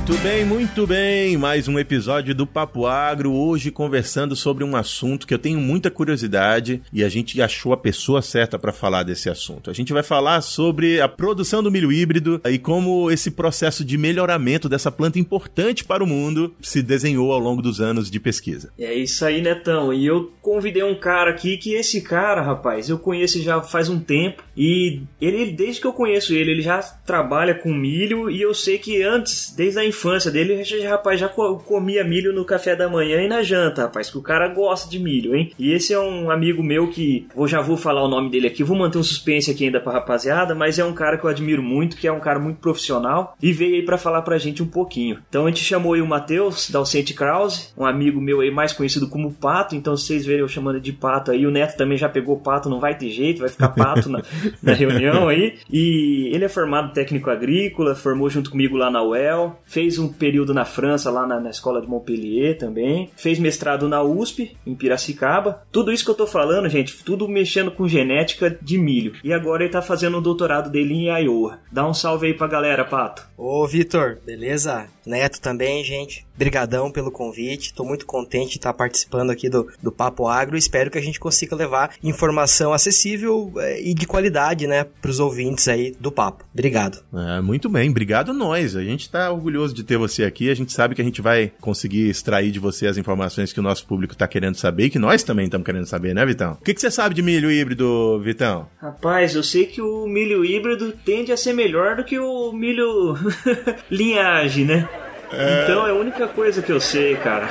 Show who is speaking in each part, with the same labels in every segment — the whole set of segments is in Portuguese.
Speaker 1: Muito bem, muito bem. Mais um episódio do Papo Agro. Hoje conversando sobre um assunto que eu tenho muita curiosidade e a gente achou a pessoa certa para falar desse assunto. A gente vai falar sobre a produção do milho híbrido e como esse processo de melhoramento dessa planta importante para o mundo se desenhou ao longo dos anos de pesquisa.
Speaker 2: É isso aí, Netão. E eu convidei um cara aqui que esse cara, rapaz, eu conheço já faz um tempo e ele desde que eu conheço ele, ele já trabalha com milho e eu sei que antes, desde a infância dele, já, rapaz, já comia milho no café da manhã e na janta, rapaz, que o cara gosta de milho, hein? E esse é um amigo meu que, vou, já vou falar o nome dele aqui, vou manter um suspense aqui ainda pra rapaziada, mas é um cara que eu admiro muito, que é um cara muito profissional e veio aí para falar pra gente um pouquinho. Então a gente chamou aí o Matheus, da Alcente Krause, um amigo meu aí mais conhecido como Pato, então se vocês verem eu chamando de Pato aí, o Neto também já pegou Pato, não vai ter jeito, vai ficar Pato na, na reunião aí. E ele é formado técnico agrícola, formou junto comigo lá na UEL, fez um período na França, lá na, na, escola de Montpellier também. Fez mestrado na USP, em Piracicaba. Tudo isso que eu tô falando, gente, tudo mexendo com genética de milho. E agora ele tá fazendo o doutorado dele em Iowa. Dá um salve aí pra galera, Pato.
Speaker 3: Ô, Vitor, beleza? Neto também, gente. Brigadão pelo convite. Tô muito contente de estar participando aqui do, do Papo Agro. Espero que a gente consiga levar informação acessível eh, e de qualidade, né, pros ouvintes aí do Papo. Obrigado.
Speaker 1: É, muito bem, obrigado nós. A gente tá orgulhoso de ter você aqui. A gente sabe que a gente vai conseguir extrair de você as informações que o nosso público tá querendo saber e que nós também estamos querendo saber, né, Vitão? O que, que você sabe de milho híbrido, Vitão?
Speaker 2: Rapaz, eu sei que o milho híbrido tende a ser melhor do que o milho linhagem, né? É... Então é a única coisa que eu sei, cara.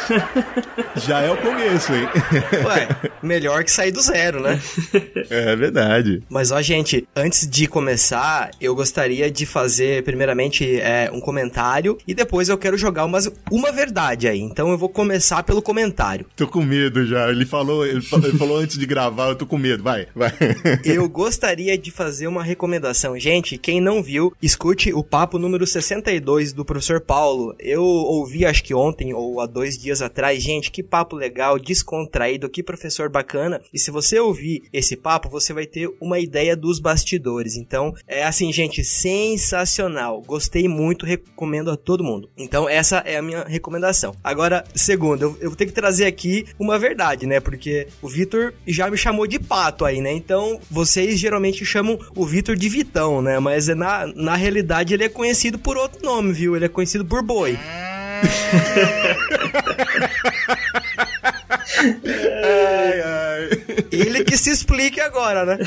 Speaker 1: Já é o começo, hein?
Speaker 3: Ué, melhor que sair do zero, né?
Speaker 1: É verdade.
Speaker 3: Mas ó, gente, antes de começar, eu gostaria de fazer primeiramente é, um comentário e depois eu quero jogar umas, uma verdade aí. Então eu vou começar pelo comentário.
Speaker 1: Tô com medo já. Ele falou, ele falou, ele falou antes de gravar, eu tô com medo. Vai, vai.
Speaker 3: Eu gostaria de fazer uma recomendação. Gente, quem não viu, escute o papo número 62 do professor Paulo eu ouvi, acho que ontem ou há dois dias atrás, gente, que papo legal, descontraído, que professor bacana. E se você ouvir esse papo, você vai ter uma ideia dos bastidores. Então, é assim, gente, sensacional. Gostei muito, recomendo a todo mundo. Então, essa é a minha recomendação. Agora, segundo, eu, eu vou ter que trazer aqui uma verdade, né? Porque o Vitor já me chamou de pato aí, né? Então, vocês geralmente chamam o Vitor de Vitão, né? Mas na, na realidade ele é conhecido por outro nome, viu? Ele é conhecido por Boi ai. Ele que se explique agora, né?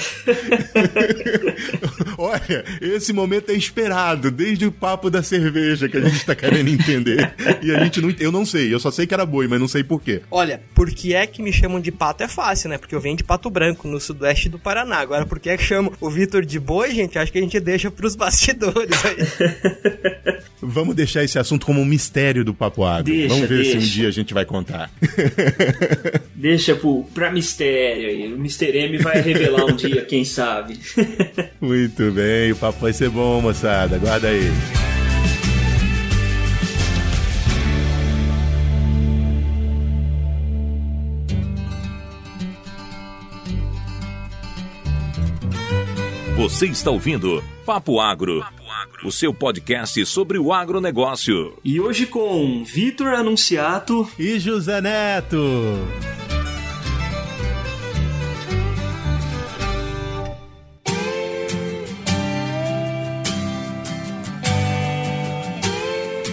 Speaker 1: Olha, esse momento é esperado desde o papo da cerveja que a gente tá querendo entender. E a gente não. Eu não sei, eu só sei que era boi, mas não sei porquê.
Speaker 3: Olha, por que é que me chamam de pato é fácil, né? Porque eu venho de pato branco, no sudoeste do Paraná. Agora, por que é que chamam o Vitor de boi, gente? Acho que a gente deixa pros bastidores aí.
Speaker 1: Vamos deixar esse assunto como um mistério do Papo Agro. Deixa, Vamos ver deixa. se um dia a gente vai contar.
Speaker 2: deixa pro, pra mistério aí. O Mr. M vai revelar um dia, quem sabe.
Speaker 1: Muito bem, o papo vai ser bom, moçada. Guarda aí.
Speaker 4: Você está ouvindo Papo Agro, o seu podcast sobre o agronegócio.
Speaker 2: E hoje com Vitor Anunciato
Speaker 1: e José Neto.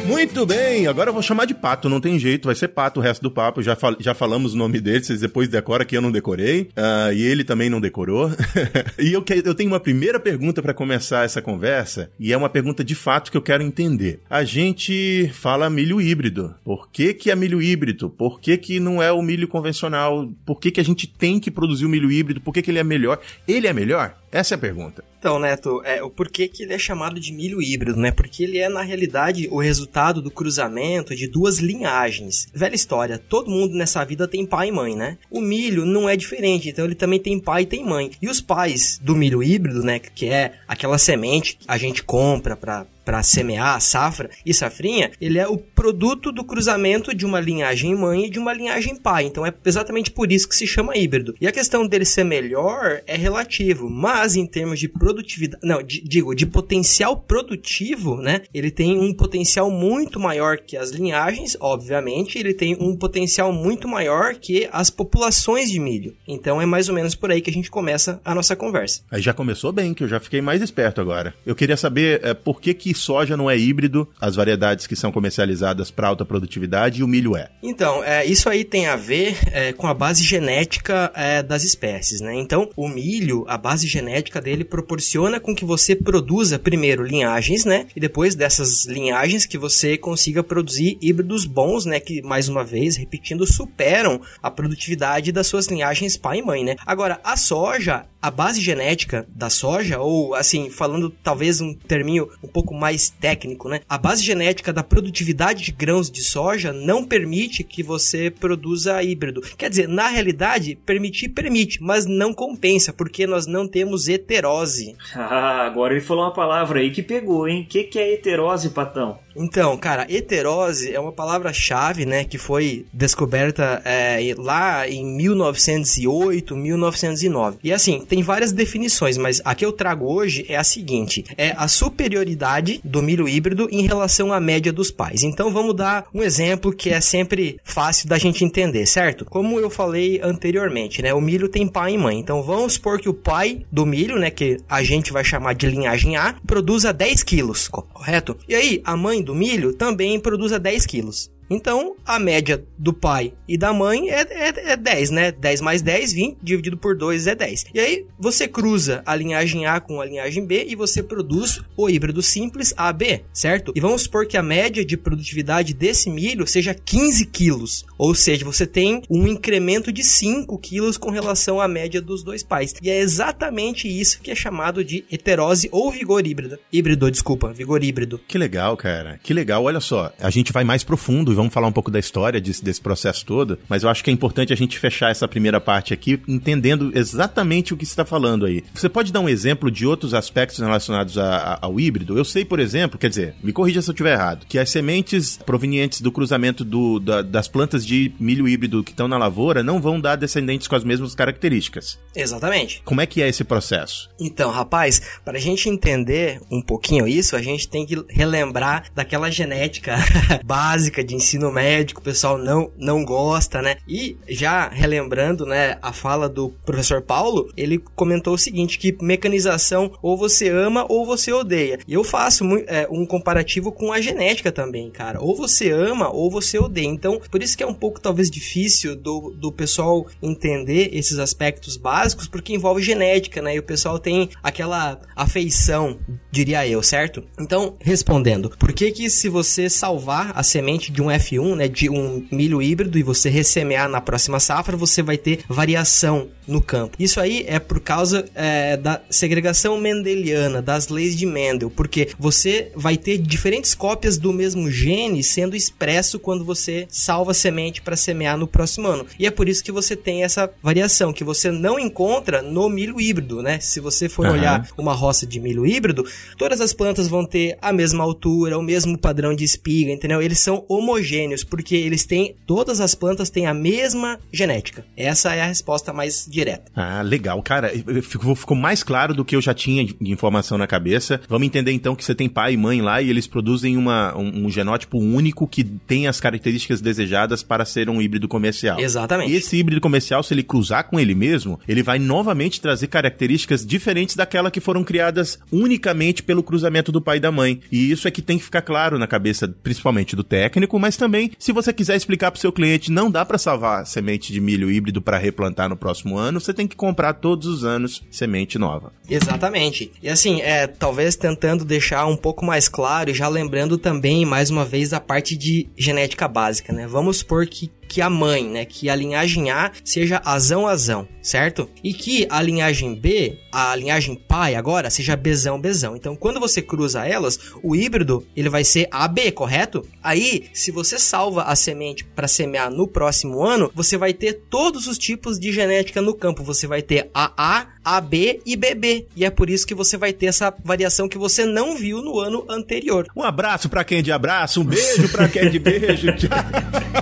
Speaker 1: Muito bem, agora eu vou chamar de Pato, não tem jeito, vai ser Pato o resto do papo. Já, fal já falamos o nome dele, vocês depois decoram que eu não decorei, uh, e ele também não decorou. e eu, que, eu tenho uma primeira pergunta para começar essa conversa, e é uma pergunta de fato que eu quero entender. A gente fala milho híbrido. Por que, que é milho híbrido? Por que, que não é o milho convencional? Por que, que a gente tem que produzir o milho híbrido? Por que, que ele é melhor? Ele é melhor? Essa é a pergunta.
Speaker 3: Então, Neto, é, o porquê que ele é chamado de milho híbrido, né? Porque ele é, na realidade, o resultado do cruzamento de duas linhagens. Velha história, todo mundo nessa vida tem pai e mãe, né? O milho não é diferente, então ele também tem pai e tem mãe. E os pais do milho híbrido, né? Que é aquela semente que a gente compra para para semear a safra e safrinha, ele é o produto do cruzamento de uma linhagem mãe e de uma linhagem pai. Então é exatamente por isso que se chama híbrido. E a questão dele ser melhor é relativo, mas em termos de produtividade, não, de, digo, de potencial produtivo, né? Ele tem um potencial muito maior que as linhagens, obviamente, ele tem um potencial muito maior que as populações de milho. Então é mais ou menos por aí que a gente começa a nossa conversa.
Speaker 1: Aí já começou bem, que eu já fiquei mais esperto agora. Eu queria saber é, por que que soja não é híbrido, as variedades que são comercializadas para alta produtividade e o milho é.
Speaker 3: Então, é, isso aí tem a ver é, com a base genética é, das espécies, né? Então, o milho, a base genética dele proporciona com que você produza primeiro linhagens, né? E depois dessas linhagens que você consiga produzir híbridos bons, né? Que, mais uma vez, repetindo, superam a produtividade das suas linhagens pai e mãe, né? Agora, a soja, a base genética da soja, ou assim, falando talvez um terminho um pouco mais técnico, né? A base genética da produtividade de grãos de soja não permite que você produza híbrido. Quer dizer, na realidade, permitir permite, mas não compensa, porque nós não temos heterose.
Speaker 2: Ah, agora ele falou uma palavra aí que pegou, hein? O que, que é heterose, Patão?
Speaker 3: Então, cara, heterose é uma palavra-chave, né, que foi descoberta é, lá em 1908, 1909. E assim, tem várias definições, mas a que eu trago hoje é a seguinte: é a superioridade do milho híbrido em relação à média dos pais. Então, vamos dar um exemplo que é sempre fácil da gente entender, certo? Como eu falei anteriormente, né, o milho tem pai e mãe. Então, vamos supor que o pai do milho, né, que a gente vai chamar de linhagem A, produza 10 quilos, correto? E aí, a mãe do milho também produza 10 quilos. Então, a média do pai e da mãe é, é, é 10, né? 10 mais 10, 20, dividido por 2 é 10. E aí, você cruza a linhagem A com a linhagem B e você produz o híbrido simples AB, certo? E vamos supor que a média de produtividade desse milho seja 15 quilos. Ou seja, você tem um incremento de 5 quilos com relação à média dos dois pais. E é exatamente isso que é chamado de heterose ou vigor híbrido. Híbrido, desculpa, vigor híbrido.
Speaker 1: Que legal, cara. Que legal. Olha só, a gente vai mais profundo vamos falar um pouco da história desse, desse processo todo, mas eu acho que é importante a gente fechar essa primeira parte aqui entendendo exatamente o que você está falando aí. Você pode dar um exemplo de outros aspectos relacionados a, a, ao híbrido? Eu sei, por exemplo, quer dizer, me corrija se eu estiver errado, que as sementes provenientes do cruzamento do, da, das plantas de milho híbrido que estão na lavoura não vão dar descendentes com as mesmas características.
Speaker 3: Exatamente.
Speaker 1: Como é que é esse processo?
Speaker 3: Então, rapaz, para a gente entender um pouquinho isso, a gente tem que relembrar daquela genética básica de ensino médico, o pessoal não, não gosta, né? E já relembrando, né, a fala do professor Paulo, ele comentou o seguinte, que mecanização ou você ama ou você odeia. E eu faço é, um comparativo com a genética também, cara. Ou você ama ou você odeia. Então, por isso que é um pouco talvez difícil do, do pessoal entender esses aspectos básicos, porque envolve genética, né? E o pessoal tem aquela afeição, diria eu, certo? Então, respondendo, por que que se você salvar a semente de um F1, né, de um milho híbrido e você ressemear na próxima safra, você vai ter variação no campo. Isso aí é por causa é, da segregação mendeliana, das leis de Mendel, porque você vai ter diferentes cópias do mesmo gene sendo expresso quando você salva a semente para semear no próximo ano. E é por isso que você tem essa variação que você não encontra no milho híbrido, né? Se você for uhum. olhar uma roça de milho híbrido, todas as plantas vão ter a mesma altura, o mesmo padrão de espiga, entendeu? Eles são homogêneos porque eles têm todas as plantas têm a mesma genética. Essa é a resposta mais direta.
Speaker 1: Ah, legal. Cara, ficou, ficou mais claro do que eu já tinha de informação na cabeça. Vamos entender então que você tem pai e mãe lá e eles produzem uma, um, um genótipo único que tem as características desejadas para ser um híbrido comercial.
Speaker 3: Exatamente.
Speaker 1: E esse híbrido comercial, se ele cruzar com ele mesmo, ele vai novamente trazer características diferentes daquela que foram criadas unicamente pelo cruzamento do pai e da mãe. E isso é que tem que ficar claro na cabeça, principalmente do técnico, mas também, se você quiser explicar para o seu cliente, não dá para salvar semente de milho híbrido para replantar no próximo ano ano, você tem que comprar todos os anos semente nova.
Speaker 3: Exatamente. E assim, é, talvez tentando deixar um pouco mais claro e já lembrando também, mais uma vez, a parte de genética básica, né? Vamos supor que que a mãe, né, que a linhagem A seja azão-azão, certo? E que a linhagem B, a linhagem pai agora, seja bezão-bezão. Então, quando você cruza elas, o híbrido, ele vai ser AB, correto? Aí, se você salva a semente para semear no próximo ano, você vai ter todos os tipos de genética no campo. Você vai ter AA, AB e BB. E é por isso que você vai ter essa variação que você não viu no ano anterior.
Speaker 1: Um abraço para quem de abraço, um beijo para quem de beijo.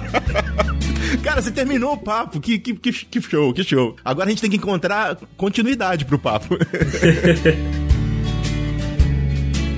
Speaker 1: Cara, você terminou o papo. Que, que, que, que show, que show. Agora a gente tem que encontrar continuidade pro papo.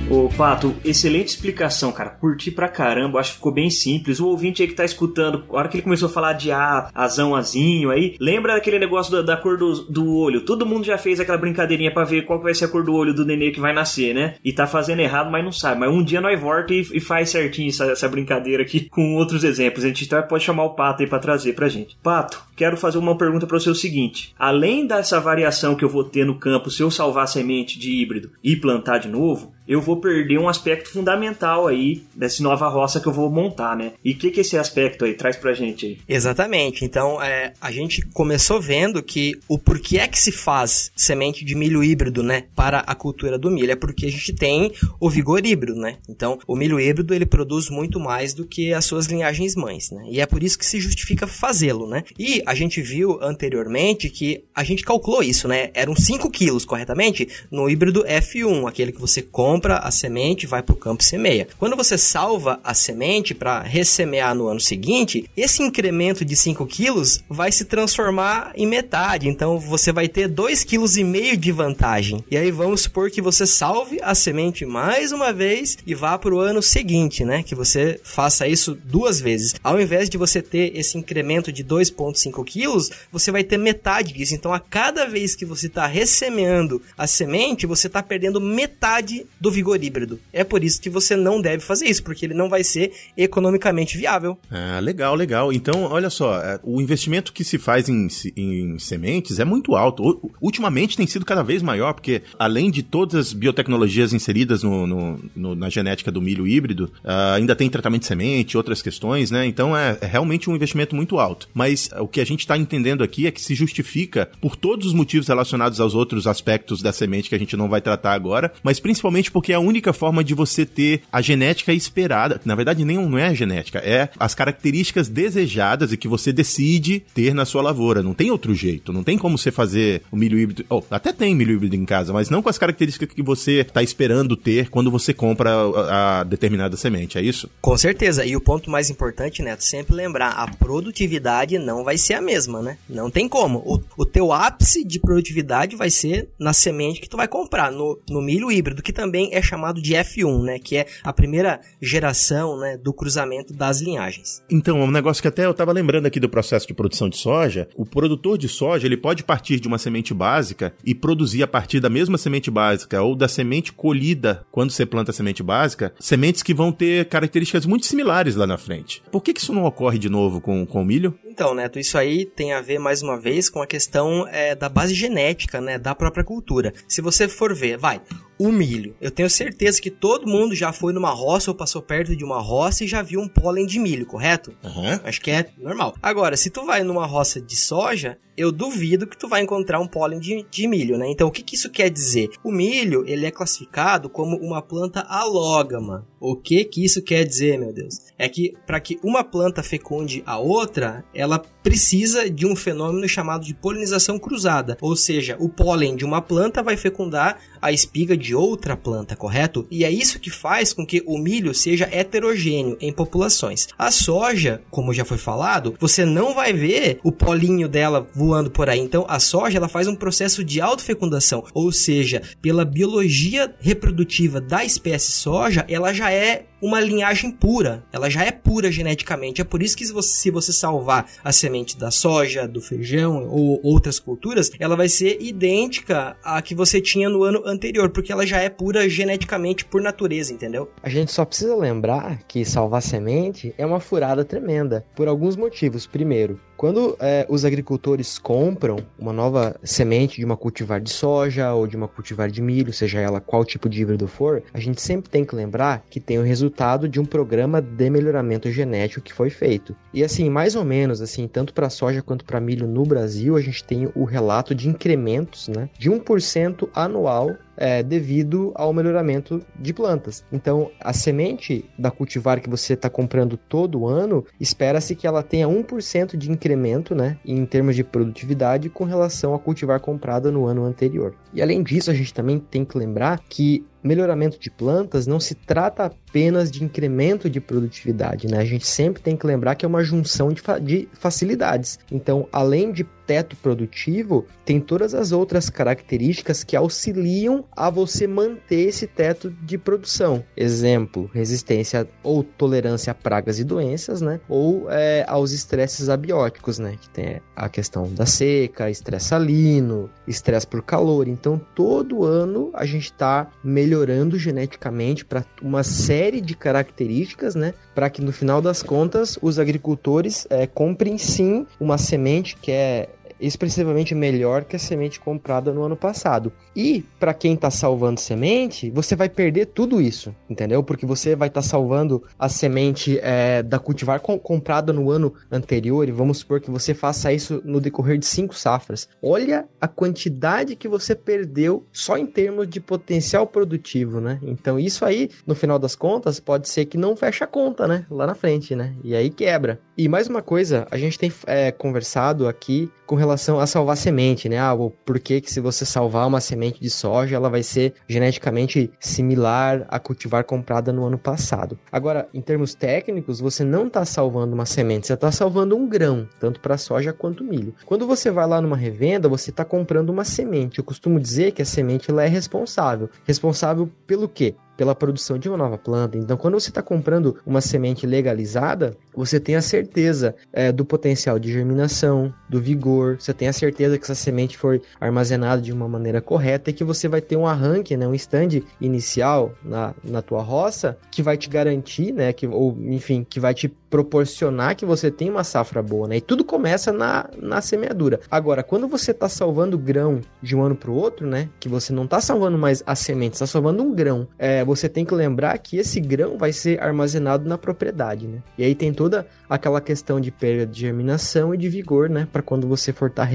Speaker 2: Ô, Pato, excelente explicação, cara. Curti pra caramba, acho que ficou bem simples. O ouvinte aí que tá escutando, a hora que ele começou a falar de A, azão, azinho aí, lembra daquele negócio da, da cor do, do, olho? Todo mundo já fez aquela brincadeirinha para ver qual vai ser a cor do olho do nenê que vai nascer, né? E tá fazendo errado, mas não sabe. Mas um dia nós volta e, e faz certinho essa, essa, brincadeira aqui com outros exemplos. A gente até pode chamar o Pato aí pra trazer pra gente. Pato, quero fazer uma pergunta para você o seguinte: além dessa variação que eu vou ter no campo se eu salvar a semente de híbrido e plantar de novo, eu vou perder um aspecto fundamental aí dessa nova roça que eu vou montar, né? E o que, que esse aspecto aí traz pra gente aí?
Speaker 3: Exatamente. Então, é, a gente começou vendo que o porquê é que se faz semente de milho híbrido, né, para a cultura do milho, é porque a gente tem o vigor híbrido, né? Então, o milho híbrido, ele produz muito mais do que as suas linhagens mães, né? E é por isso que se justifica fazê-lo, né? E a gente viu anteriormente que a gente calculou isso, né? Eram 5 quilos, corretamente, no híbrido F1, aquele que você compra compra a semente, vai para o campo e semeia. Quando você salva a semente para ressemear no ano seguinte, esse incremento de 5 quilos vai se transformar em metade. Então você vai ter 2,5 kg de vantagem. E aí vamos supor que você salve a semente mais uma vez e vá para o ano seguinte, né? Que você faça isso duas vezes. Ao invés de você ter esse incremento de 2,5 quilos, você vai ter metade disso. Então a cada vez que você está ressemeando a semente, você está perdendo metade do do vigor híbrido. É por isso que você não deve fazer isso, porque ele não vai ser economicamente viável.
Speaker 1: Ah, legal, legal. Então, olha só, é, o investimento que se faz em, em sementes é muito alto. Ultimamente tem sido cada vez maior, porque além de todas as biotecnologias inseridas no, no, no, na genética do milho híbrido, uh, ainda tem tratamento de semente, outras questões, né? Então é, é realmente um investimento muito alto. Mas o que a gente está entendendo aqui é que se justifica por todos os motivos relacionados aos outros aspectos da semente que a gente não vai tratar agora, mas principalmente por porque é a única forma de você ter a genética esperada. Na verdade, nem não é a genética, é as características desejadas e que você decide ter na sua lavoura. Não tem outro jeito. Não tem como você fazer o milho híbrido. Oh, até tem milho híbrido em casa, mas não com as características que você está esperando ter quando você compra a, a determinada semente. É isso?
Speaker 3: Com certeza. E o ponto mais importante, Neto, sempre lembrar: a produtividade não vai ser a mesma, né? Não tem como. O, o teu ápice de produtividade vai ser na semente que tu vai comprar, no, no milho híbrido, que também é chamado de F1, né? Que é a primeira geração né, do cruzamento das linhagens.
Speaker 1: Então, um negócio que até eu estava lembrando aqui do processo de produção de soja. O produtor de soja ele pode partir de uma semente básica e produzir a partir da mesma semente básica ou da semente colhida quando você planta a semente básica, sementes que vão ter características muito similares lá na frente. Por que, que isso não ocorre de novo com, com o milho?
Speaker 3: Então, Neto, isso aí tem a ver mais uma vez com a questão é, da base genética, né, da própria cultura. Se você for ver, vai, o milho. Eu tenho certeza que todo mundo já foi numa roça ou passou perto de uma roça e já viu um pólen de milho, correto?
Speaker 1: Uhum.
Speaker 3: Acho que é normal. Agora, se tu vai numa roça de soja, eu duvido que tu vai encontrar um pólen de, de milho, né? Então, o que, que isso quer dizer? O milho, ele é classificado como uma planta alógama. O que que isso quer dizer, meu Deus? É que para que uma planta fecunde a outra, ela precisa de um fenômeno chamado de polinização cruzada, ou seja, o pólen de uma planta vai fecundar a espiga de outra planta, correto? E é isso que faz com que o milho seja heterogêneo em populações. A soja, como já foi falado, você não vai ver o polinho dela voando por aí. Então, a soja ela faz um processo de autofecundação, ou seja, pela biologia reprodutiva da espécie soja, ela já é uma linhagem pura. Ela já é pura geneticamente. É por isso que se você, se você salvar a semente da soja, do feijão ou outras culturas, ela vai ser idêntica à que você tinha no ano anterior, porque ela já é pura geneticamente por natureza, entendeu?
Speaker 5: A gente só precisa lembrar que salvar semente é uma furada tremenda, por alguns motivos. Primeiro,
Speaker 3: quando é, os agricultores compram uma nova semente de uma cultivar de soja ou de uma cultivar de milho, seja ela qual tipo de híbrido for, a gente sempre tem que lembrar que tem o resultado de um programa de melhoramento genético que foi feito. E assim, mais ou menos, assim, tanto para soja quanto para milho no Brasil, a gente tem o relato de incrementos, né, de 1% anual é, devido ao melhoramento de plantas. Então, a semente da cultivar que você está comprando todo ano, espera-se que ela tenha 1% de incremento né, em termos de produtividade com relação à cultivar comprada no ano anterior. E além disso, a gente também tem que lembrar que melhoramento de plantas não se trata apenas de incremento de produtividade, né? A gente sempre tem que lembrar que é uma junção de, fa de facilidades. Então, além de teto produtivo, tem todas as outras características que auxiliam a você manter esse teto de produção. Exemplo, resistência ou tolerância a pragas e doenças, né? Ou é, aos estresses abióticos, né? Que tem a questão da seca, estresse salino, estresse por calor. Então, todo ano a gente está melhorando geneticamente para uma série de características, né? Para que no final das contas os agricultores é, comprem sim uma semente que é expressivamente melhor que a semente comprada no ano passado. E para quem está salvando semente, você vai perder tudo isso, entendeu? Porque você vai estar tá salvando a semente é, da cultivar com, comprada no ano anterior e vamos supor que você faça isso no decorrer de cinco safras. Olha a quantidade que você perdeu só em termos de potencial produtivo, né? Então isso aí, no final das contas, pode ser que não feche a conta, né? Lá na frente, né? E aí quebra. E mais uma coisa, a gente tem é, conversado aqui com relação a salvar semente, né? Ah, por que que se você salvar uma semente de soja, ela vai ser geneticamente similar à cultivar comprada no ano passado. Agora, em termos técnicos, você não está salvando uma semente, você está salvando um grão, tanto para soja quanto milho. Quando você vai lá numa revenda, você está comprando uma semente. Eu costumo dizer que a semente ela é responsável. Responsável pelo quê? Pela produção de uma nova planta. Então, quando você está comprando uma semente legalizada, você tem a certeza é, do potencial de germinação, do vigor, você tem a certeza que essa semente foi armazenada de uma maneira correta e que você vai ter um arranque, né, um stand inicial na, na tua roça que vai te garantir, né, que, ou enfim, que vai te proporcionar que você tenha uma safra boa, né? E tudo começa na, na semeadura. Agora, quando você está salvando grão de um ano para o outro, né? Que você não está salvando mais a semente, está salvando um grão. É, você tem que lembrar que esse grão vai ser armazenado na propriedade, né? E aí tem toda aquela questão de perda de germinação e de vigor, né? Para quando você for estar tá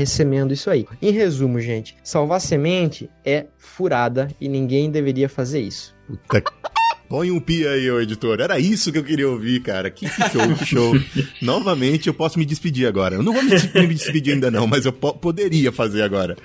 Speaker 3: isso aí. Em resumo, gente, salvar semente é furada e ninguém deveria fazer isso.
Speaker 1: Puta Põe um pi aí, ô editor. Era isso que eu queria ouvir, cara. Que, que show, que show. Novamente, eu posso me despedir agora. Eu não vou me, me despedir ainda não, mas eu po poderia fazer agora.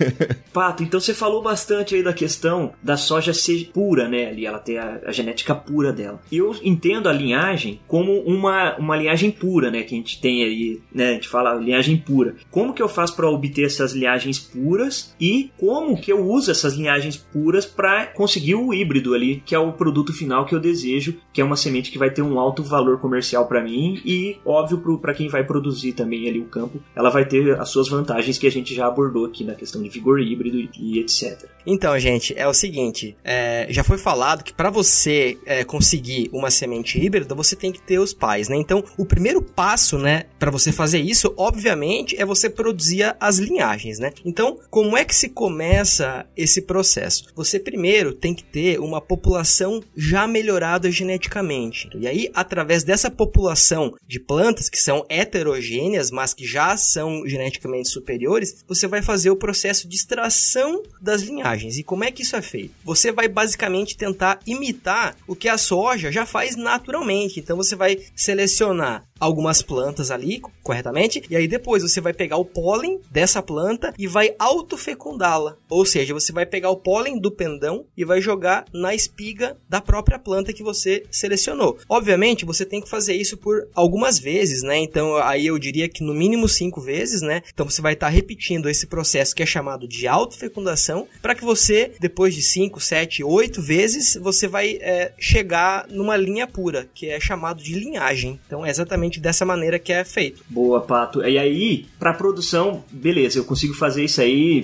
Speaker 2: Pato, então você falou bastante aí da questão da soja ser pura, né? Ali ela ter a, a genética pura dela. E eu entendo a linhagem como uma, uma linhagem pura, né? Que a gente tem aí, né? A gente fala linhagem pura. Como que eu faço para obter essas linhagens puras e como que eu uso essas linhagens puras para conseguir o híbrido ali, que é o produto final que eu desejo, que é uma semente que vai ter um alto valor comercial para mim e, óbvio, para quem vai produzir também ali o campo, ela vai ter as suas vantagens que a gente já abordou aqui na questão de vigor híbrido e, etc.
Speaker 3: Então, gente, é o seguinte: é, já foi falado que para você é, conseguir uma semente híbrida, você tem que ter os pais, né? Então, o primeiro passo, né, para você fazer isso, obviamente, é você produzir as linhagens, né? Então, como é que se começa esse processo? Você primeiro tem que ter uma população já melhorada geneticamente. E aí, através dessa população de plantas que são heterogêneas, mas que já são geneticamente superiores, você vai fazer o processo de extração das linhagens. E como é que isso é feito? Você vai basicamente tentar imitar o que a soja já faz naturalmente. Então você vai selecionar algumas plantas ali corretamente, e aí depois você vai pegar o pólen dessa planta e vai autofecundá-la. Ou seja, você vai pegar o pólen do pendão e vai jogar na espiga da própria planta que você selecionou. Obviamente, você tem que fazer isso por algumas vezes, né? Então, aí eu diria que no mínimo cinco vezes, né? Então, você vai estar tá repetindo esse processo que é chamado de autofecundação, para que você, depois de cinco, sete, oito vezes, você vai é, chegar numa linha pura, que é chamado de linhagem. Então, é exatamente dessa maneira que é feito.
Speaker 2: Boa, Pato. E aí, para produção, beleza, eu consigo fazer isso aí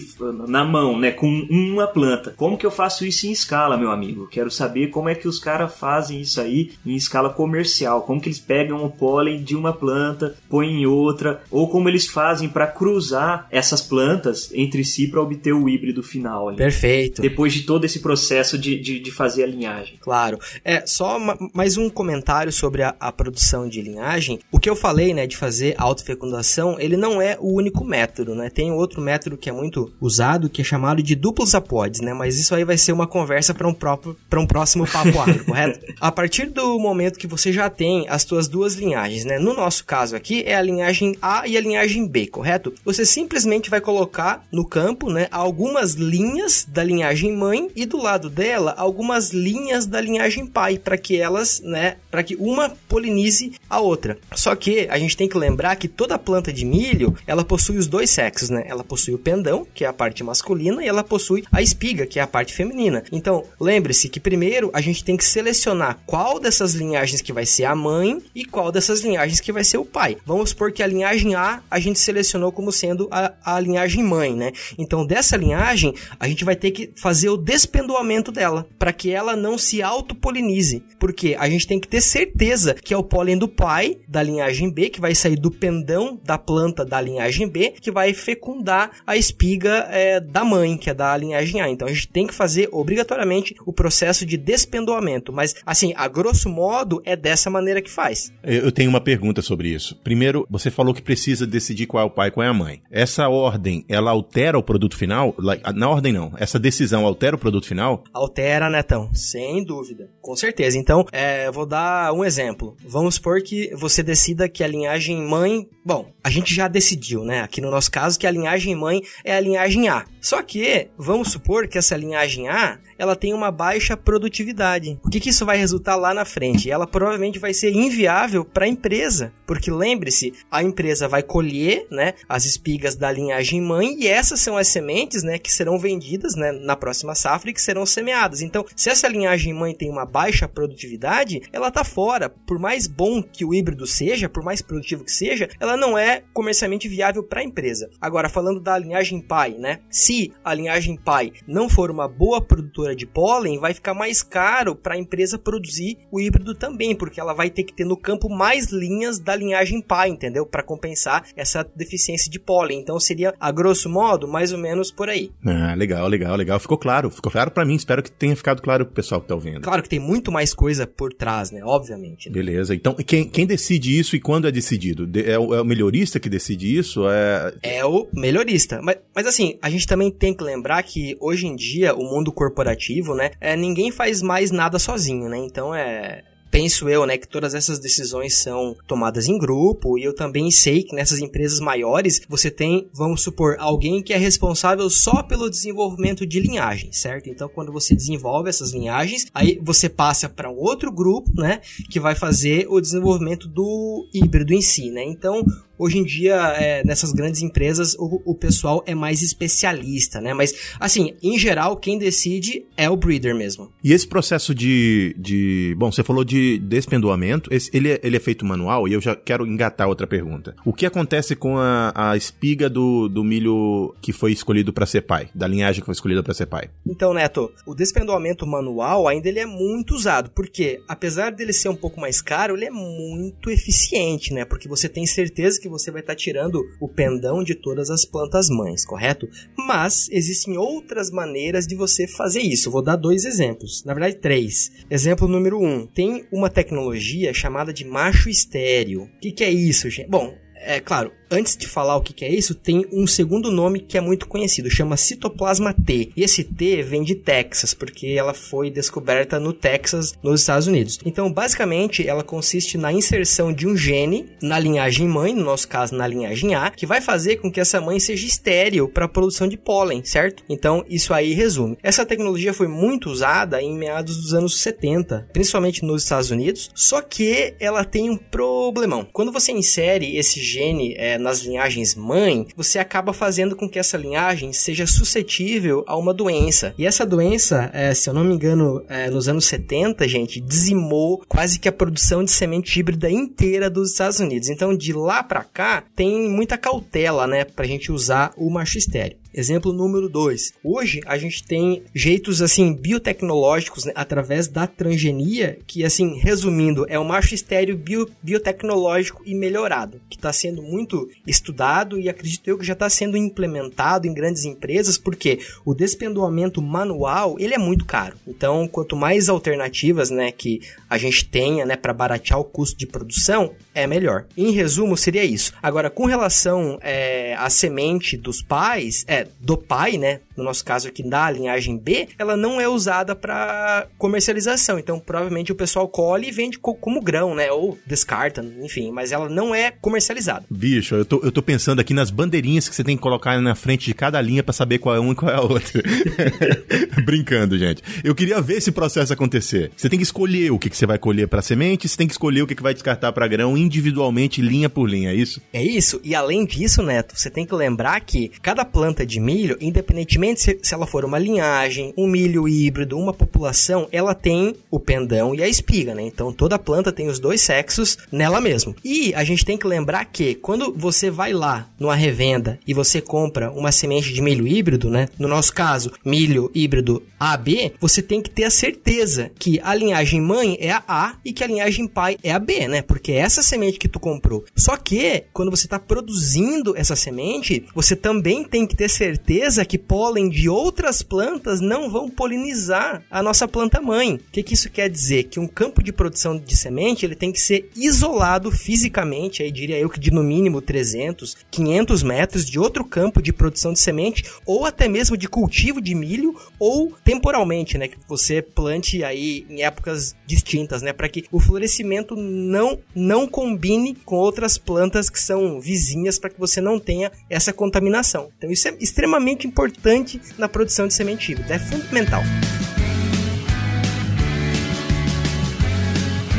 Speaker 2: na mão, né? Com uma planta. Como que eu faço isso em escala, meu amigo? Quero saber como é que os caras fazem isso aí em escala comercial, como que eles pegam o pólen de uma planta, põem em outra, ou como eles fazem para cruzar essas plantas entre si para obter o híbrido final. Ali.
Speaker 3: Perfeito.
Speaker 2: Depois de todo esse processo de, de, de fazer a linhagem.
Speaker 3: Claro. É, só mais um comentário sobre a, a, produção de linhagem. O que eu falei, né, de fazer autofecundação, ele não é o único método, né? Tem outro método que é muito usado, que é chamado de duplos apodes, né? Mas isso aí vai ser uma conversa para um, próprio, um próximo papo agro, correto? A partir do momento que você já tem as suas duas linhagens, né? No nosso caso aqui é a linhagem A e a linhagem B, correto? Você simplesmente vai colocar no campo, né, algumas linhas da linhagem mãe e do lado dela algumas linhas da linhagem pai, para que elas, né, para que uma polinize a outra. Só que a gente tem que lembrar que toda planta de milho, ela possui os dois sexos, né? Ela possui o pendão, que é a parte masculina, e ela possui a espiga, que é a parte feminina. Então, lembre-se que primeiro a gente tem que selecionar qual dessas linhagens que vai ser a mãe e qual dessas linhagens que vai ser o pai. Vamos supor que a linhagem A a gente selecionou como sendo a, a linhagem mãe, né? Então, dessa linhagem, a gente vai ter que fazer o despendoamento dela, para que ela não se autopolinize. Porque a gente tem que ter certeza que é o pólen do pai, da linhagem B, que vai sair do pendão da planta da linhagem B, que vai fecundar a espiga é, da mãe, que é da linhagem A. Então, a gente tem que fazer obrigatoriamente o processo de despendoamento. Mas, assim, a grosso modo, é dessa maneira que faz.
Speaker 1: Eu tenho uma pergunta sobre isso. Primeiro, você falou que precisa decidir qual é o pai e qual é a mãe. Essa ordem, ela altera o produto final? Na ordem não. Essa decisão altera o produto final?
Speaker 3: Altera, Netão. Sem dúvida. Com certeza. Então, é, vou dar um exemplo. Vamos supor que você decida que a linhagem mãe. Bom, a gente já decidiu, né? Aqui no nosso caso, que a linhagem mãe é a linhagem A. Só que, vamos supor que essa linhagem A ela tem uma baixa produtividade. O que, que isso vai resultar lá na frente? Ela provavelmente vai ser inviável para a empresa, porque lembre-se, a empresa vai colher, né, as espigas da linhagem mãe e essas são as sementes, né, que serão vendidas, né, na próxima safra e que serão semeadas. Então, se essa linhagem mãe tem uma baixa produtividade, ela tá fora. Por mais bom que o híbrido seja, por mais produtivo que seja, ela não é comercialmente viável para a empresa. Agora, falando da linhagem pai, né? Se a linhagem pai não for uma boa produtora de pólen, vai ficar mais caro para a empresa produzir o híbrido também, porque ela vai ter que ter no campo mais linhas da linhagem pai, entendeu? Para compensar essa deficiência de pólen. Então seria, a grosso modo, mais ou menos por aí.
Speaker 1: Ah, legal, legal, legal. Ficou claro, ficou claro para mim. Espero que tenha ficado claro pro pessoal que tá ouvindo.
Speaker 3: Claro que tem muito mais coisa por trás, né? Obviamente. Né?
Speaker 1: Beleza. Então, quem, quem decide isso e quando é decidido? É o, é o melhorista que decide isso? É,
Speaker 3: é o melhorista. Mas, mas assim, a gente também tem que lembrar que hoje em dia o mundo corporativo né? É, ninguém faz mais nada sozinho, né? Então é, penso eu, né, que todas essas decisões são tomadas em grupo e eu também sei que nessas empresas maiores você tem, vamos supor, alguém que é responsável só pelo desenvolvimento de linhagem, certo? Então, quando você desenvolve essas linhagens, aí você passa para um outro grupo, né, que vai fazer o desenvolvimento do híbrido em si, né? Então, Hoje em dia, é, nessas grandes empresas, o, o, pessoal é mais especialista, né? Mas, assim, em geral, quem decide é o breeder mesmo.
Speaker 1: E esse processo de. de bom, você falou de despendoamento, esse, ele, é, ele é feito manual e eu já quero engatar outra pergunta. O que acontece com a, a espiga do, do milho que foi escolhido para ser pai, da linhagem que foi escolhida para ser pai?
Speaker 3: Então, Neto, o despendoamento manual ainda ele é muito usado, porque apesar dele ser um pouco mais caro, ele é muito eficiente, né? Porque você tem certeza que você vai estar tá tirando o pendão de todas as plantas mães, correto? Mas existem outras maneiras de você fazer isso. Vou dar dois exemplos, na verdade três. Exemplo número um: tem uma tecnologia chamada de macho estéreo. O que, que é isso, gente? Bom, é claro, antes de falar o que, é isso, tem um segundo nome que é muito conhecido, chama citoplasma T. E esse T vem de Texas, porque ela foi descoberta no Texas, nos Estados Unidos. Então, basicamente, ela consiste na inserção de um gene na linhagem mãe, no nosso caso na linhagem A, que vai fazer com que essa mãe seja estéril para a produção de pólen, certo? Então, isso aí resume. Essa tecnologia foi muito usada em meados dos anos 70, principalmente nos Estados Unidos, só que ela tem um problemão. Quando você insere esse gene é, nas linhagens mãe, você acaba fazendo com que essa linhagem seja suscetível a uma doença. E essa doença, é, se eu não me engano, é, nos anos 70, gente, dizimou quase que a produção de semente híbrida inteira dos Estados Unidos. Então, de lá para cá, tem muita cautela, né, pra gente usar o macho estéreo. Exemplo número 2. Hoje a gente tem jeitos assim biotecnológicos né, através da transgenia, que assim, resumindo, é o macho estéreo bio, biotecnológico e melhorado, que está sendo muito estudado e acredito eu que já está sendo implementado em grandes empresas, porque o despendoamento manual, ele é muito caro. Então, quanto mais alternativas, né, que a gente tenha, né, para baratear o custo de produção, é melhor. Em resumo, seria isso. Agora, com relação é, à semente dos pais, é, do pai, né, no nosso caso aqui da linhagem B, ela não é usada para comercialização. Então, provavelmente o pessoal colhe e vende co como grão, né, ou descarta, enfim, mas ela não é comercializada.
Speaker 1: Bicho, eu tô, eu tô pensando aqui nas bandeirinhas que você tem que colocar na frente de cada linha para saber qual é uma e qual é a outra. Brincando, gente. Eu queria ver esse processo acontecer. Você tem que escolher o que, que você vai colher para semente, você tem que escolher o que, que vai descartar para grão individualmente, linha por linha, é isso?
Speaker 3: É isso. E além disso, Neto, você tem que lembrar que cada planta de milho, independentemente se, se ela for uma linhagem, um milho híbrido, uma população, ela tem o pendão e a espiga, né? Então toda planta tem os dois sexos nela mesmo. E a gente tem que lembrar que quando você vai lá numa revenda e você compra uma semente de milho híbrido, né? No nosso caso, milho híbrido AB, você tem que ter a certeza que a linhagem mãe é a A e que a linhagem pai é a B, né? Porque é essa semente que tu comprou. Só que quando você está produzindo essa semente, você também tem que ter certeza que pólen de outras plantas não vão polinizar a nossa planta mãe. O que, que isso quer dizer? Que um campo de produção de semente ele tem que ser isolado fisicamente, aí diria eu que de no mínimo 300, 500 metros de outro campo de produção de semente ou até mesmo de cultivo de milho ou temporalmente, né, que você plante aí em épocas distintas, né, para que o florescimento não não combine com outras plantas que são vizinhas para que você não tenha essa contaminação. Então isso é extremamente importante na produção de semente híbrida, é fundamental.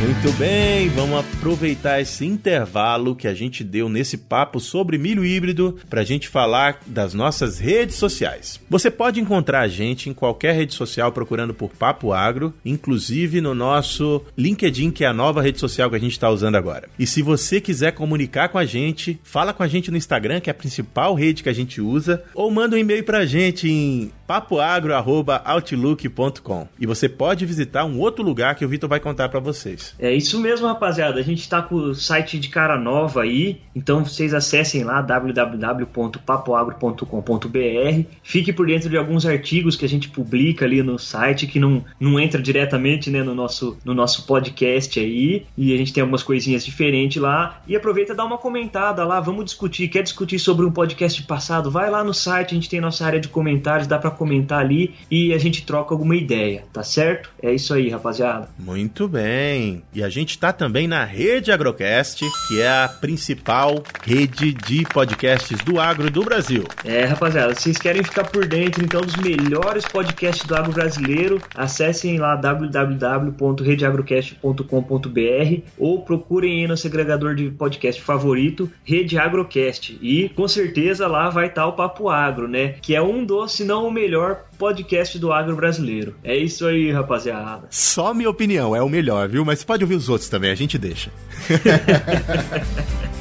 Speaker 1: Muito bem, vamos aproveitar esse intervalo que a gente deu nesse papo sobre milho híbrido para a gente falar das nossas redes sociais. Você pode encontrar a gente em qualquer rede social procurando por Papo Agro, inclusive no nosso LinkedIn, que é a nova rede social que a gente está usando agora. E se você quiser comunicar com a gente, fala com a gente no Instagram, que é a principal rede que a gente usa, ou manda um e-mail para a gente em papoagro@outlook.com. E você pode visitar um outro lugar que o Vitor vai contar para vocês.
Speaker 2: É isso mesmo, rapaziada. A gente tá com o site de cara nova aí, então vocês acessem lá www.papoagro.com.br. Fique por dentro de alguns artigos que a gente publica ali no site que não, não entra diretamente né, no, nosso, no nosso podcast aí. E a gente tem algumas coisinhas diferentes lá. E aproveita e dá uma comentada lá. Vamos discutir. Quer discutir sobre um podcast passado? Vai lá no site, a gente tem nossa área de comentários, dá para comentar ali e a gente troca alguma ideia, tá certo? É isso aí, rapaziada.
Speaker 1: Muito bem. E a gente tá também na Rede Agrocast, que é a principal rede de podcasts do agro do Brasil.
Speaker 2: É, rapaziada, vocês querem ficar por dentro então dos melhores podcasts do agro brasileiro? Acessem lá www.redeagrocast.com.br ou procurem aí no seu agregador de podcast favorito, Rede Agrocast. E com certeza lá vai estar o Papo Agro, né? Que é um dos, se não o melhor podcast do agro brasileiro. É isso aí, rapaziada.
Speaker 1: Só minha opinião, é o melhor, viu? Mas pode ouvir os outros também, a gente deixa.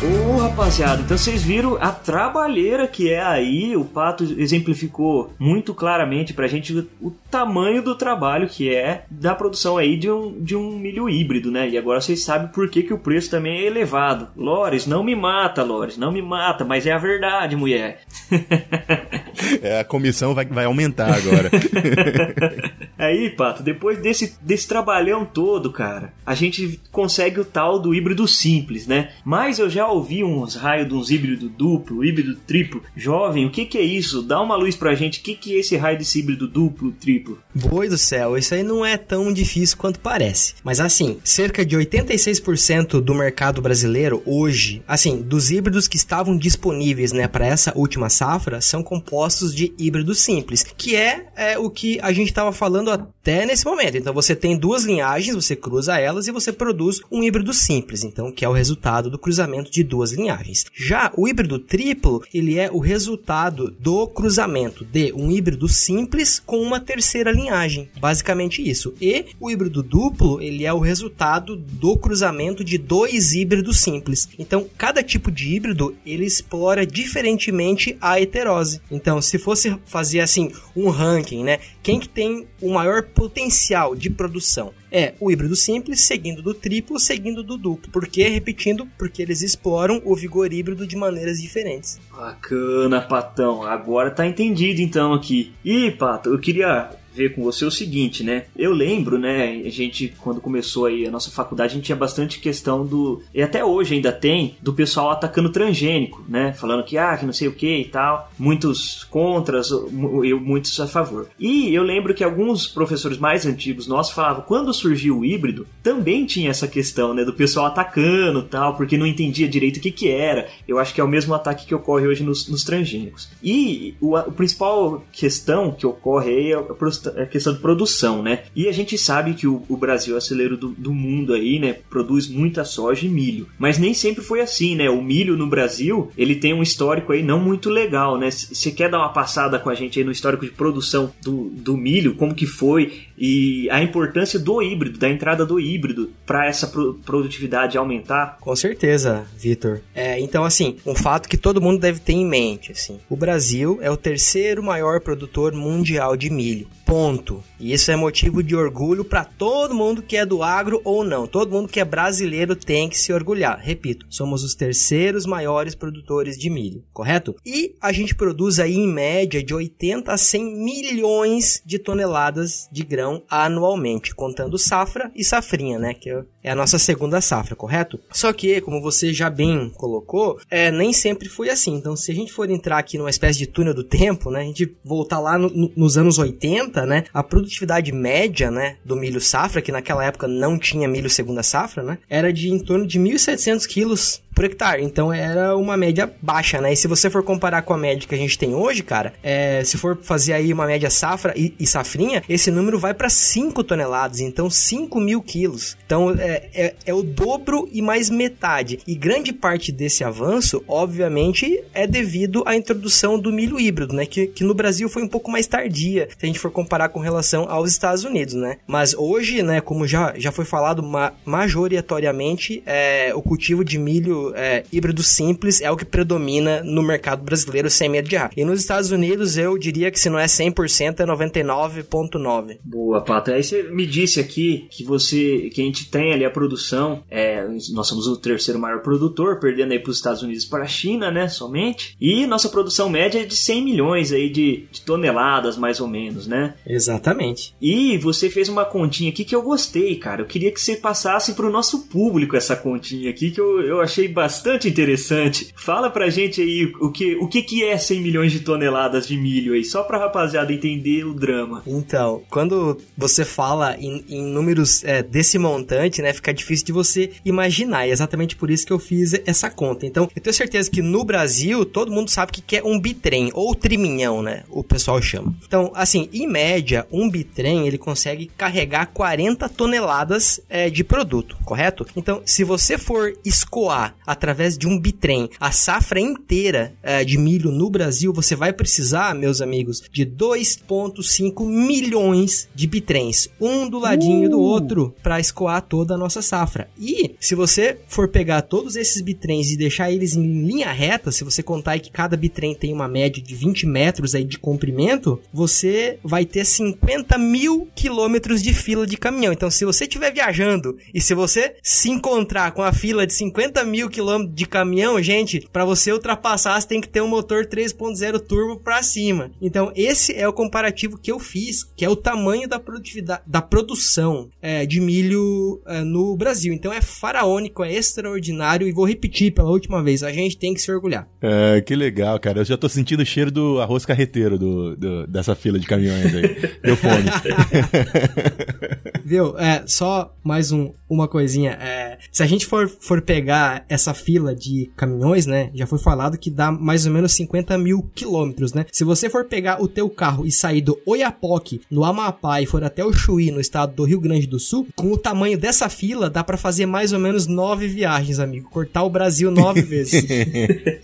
Speaker 2: Ô, oh, rapaziada, então vocês viram a trabalheira que é aí. O Pato exemplificou muito claramente pra gente o, o, tamanho do trabalho que é da produção aí de um, de um milho híbrido, né? E agora vocês sabem por que, que o preço também é elevado. Lores, não me mata, Lores, não me mata, mas é a verdade, mulher.
Speaker 1: é, a comissão vai, vai aumentar agora.
Speaker 2: aí, Pato, depois desse, desse trabalhão todo, cara, a gente consegue o tal do híbrido simples, né? Mas eu já ouvi uns raios de uns híbrido duplo, híbrido triplo. Jovem, o que, que é isso? Dá uma luz pra gente. O que, que é esse raio desse híbrido duplo, triplo?
Speaker 3: Boi do céu, isso aí não é tão difícil quanto parece. Mas assim, cerca de 86% do mercado brasileiro hoje, assim, dos híbridos que estavam disponíveis, né, para essa última safra, são compostos de híbrido simples, que é, é o que a gente estava falando chegando até nesse momento. Então você tem duas linhagens, você cruza elas e você produz um híbrido simples, então que é o resultado do cruzamento de duas linhagens. Já o híbrido triplo, ele é o resultado do cruzamento de um híbrido simples com uma terceira linhagem, basicamente isso. E o híbrido duplo, ele é o resultado do cruzamento de dois híbridos simples. Então, cada tipo de híbrido, ele explora diferentemente a heterose. Então, se fosse fazer assim um ranking, né? Quem que tem o maior potencial de produção? É o híbrido simples, seguindo do triplo, seguindo do duplo. Por que? Repetindo, porque eles exploram o vigor híbrido de maneiras diferentes.
Speaker 2: Bacana, Patão. Agora tá entendido então aqui. E, Pato, eu queria ver com você o seguinte, né? Eu lembro, né, a gente, quando começou aí a nossa faculdade, a gente tinha bastante questão do. E até hoje ainda tem, do pessoal atacando transgênico, né? Falando que, ah, que não sei o que e tal. Muitos contras, eu muitos a favor. E eu lembro que alguns professores mais antigos nossos falavam, quando surgiu o híbrido, também tinha essa questão, né? Do pessoal atacando tal, porque não entendia direito o que que era. Eu acho que é o mesmo ataque que ocorre hoje nos, nos transgênicos. E o, a, principal questão que ocorre aí é a é questão de produção, né? E a gente sabe que o, o Brasil é o celeiro do, do, mundo aí, né? Produz muita soja e milho. Mas nem sempre foi assim, né? O milho no Brasil, ele tem um histórico aí não muito legal, né? Você quer dar uma passada com a gente aí no histórico de produção do, do milho, como que foi e a importância do híbrido, da entrada do híbrido para essa pro, produtividade aumentar?
Speaker 3: Com certeza, Vitor. É, então, assim, um fato que todo mundo deve ter em mente, assim, o Brasil é o terceiro maior produtor mundial de milho. Ponto. E isso é motivo de orgulho para todo mundo que é do agro ou não. Todo mundo que é brasileiro tem que se orgulhar. Repito, somos os terceiros maiores produtores de milho, correto? E a gente produz aí em média de 80 a 100 milhões de toneladas de grão anualmente, contando safra e safrinha, né? Que é a nossa segunda safra, correto? Só que, como você já bem colocou, é, nem sempre foi assim. Então, se a gente for entrar aqui numa espécie de túnel do tempo, né? A gente voltar lá no, no, nos anos 80, né? A produtividade média, né, do milho safra, que naquela época não tinha milho segunda safra, né? Era de em torno de 1.700 quilos por hectare. Então era uma média baixa, né? E se você for comparar com a média que a gente tem hoje, cara, é, se for fazer aí uma média safra e, e safrinha, esse número vai para 5 toneladas, então 5 mil quilos. Então é, é, é, o dobro e mais metade. E grande parte desse avanço, obviamente, é devido à introdução do milho híbrido, né? Que, que no Brasil foi um pouco mais tardia, se a gente for comparar com relação aos Estados Unidos, né? Mas hoje, né, como já, já foi falado ma majoritariamente, é, o cultivo de milho é, híbrido simples é o que predomina no mercado brasileiro sem medo de errar. E nos Estados Unidos eu diria que se não é 100% é 99.9.
Speaker 2: Boa, Pato. Aí você me disse aqui que você que a gente tem ali a produção, é, nós somos o terceiro maior produtor, perdendo aí para os Estados Unidos para a China, né, somente. E nossa produção média é de 100 milhões aí de, de toneladas mais ou menos, né?
Speaker 3: Exatamente.
Speaker 2: E você fez uma continha aqui que eu gostei, cara. Eu queria que você passasse para o nosso público essa continha aqui que eu, eu achei bastante interessante. Fala pra gente aí o que, o que, que é 100 milhões de toneladas de milho aí, só pra rapaziada entender o drama.
Speaker 3: Então, quando você fala em, em números é, desse montante, né, fica difícil de você imaginar. E é exatamente por isso que eu fiz essa conta. Então, eu tenho certeza que no Brasil, todo mundo sabe que é um bitrem, ou triminhão, né, o pessoal chama. Então, assim, em média, um bitrem, ele consegue carregar 40 toneladas é, de produto, correto? Então, se você for escoar através de um bitrem a safra inteira é, de milho no Brasil, você vai precisar, meus amigos, de 2,5 milhões de bitrens, um do ladinho uh. do outro, para escoar toda nossa safra. E se você for pegar todos esses bitrens e deixar eles em linha reta, se você contar aí que cada bitrem tem uma média de 20 metros aí de comprimento, você vai ter 50 mil quilômetros de fila de caminhão. Então, se você estiver viajando e se você se encontrar com a fila de 50 mil quilômetros de caminhão, gente, para você ultrapassar, você tem que ter um motor 3.0 turbo para cima. Então, esse é o comparativo que eu fiz, que é o tamanho da produtividade, da produção é, de milho é, no Brasil. Então, é faraônico, é extraordinário e vou repetir pela última vez, a gente tem que se orgulhar.
Speaker 1: É, que legal, cara. Eu já tô sentindo o cheiro do arroz carreteiro do, do dessa fila de caminhões aí. Deu fome.
Speaker 3: Viu? É, só mais um, uma coisinha. É, se a gente for, for pegar essa fila de caminhões, né? Já foi falado que dá mais ou menos 50 mil quilômetros, né? Se você for pegar o teu carro e sair do Oiapoque, no Amapá, e for até o Chuí, no estado do Rio Grande do Sul, com o tamanho dessa fila, dá para fazer mais ou menos nove viagens, amigo. Cortar o Brasil nove vezes.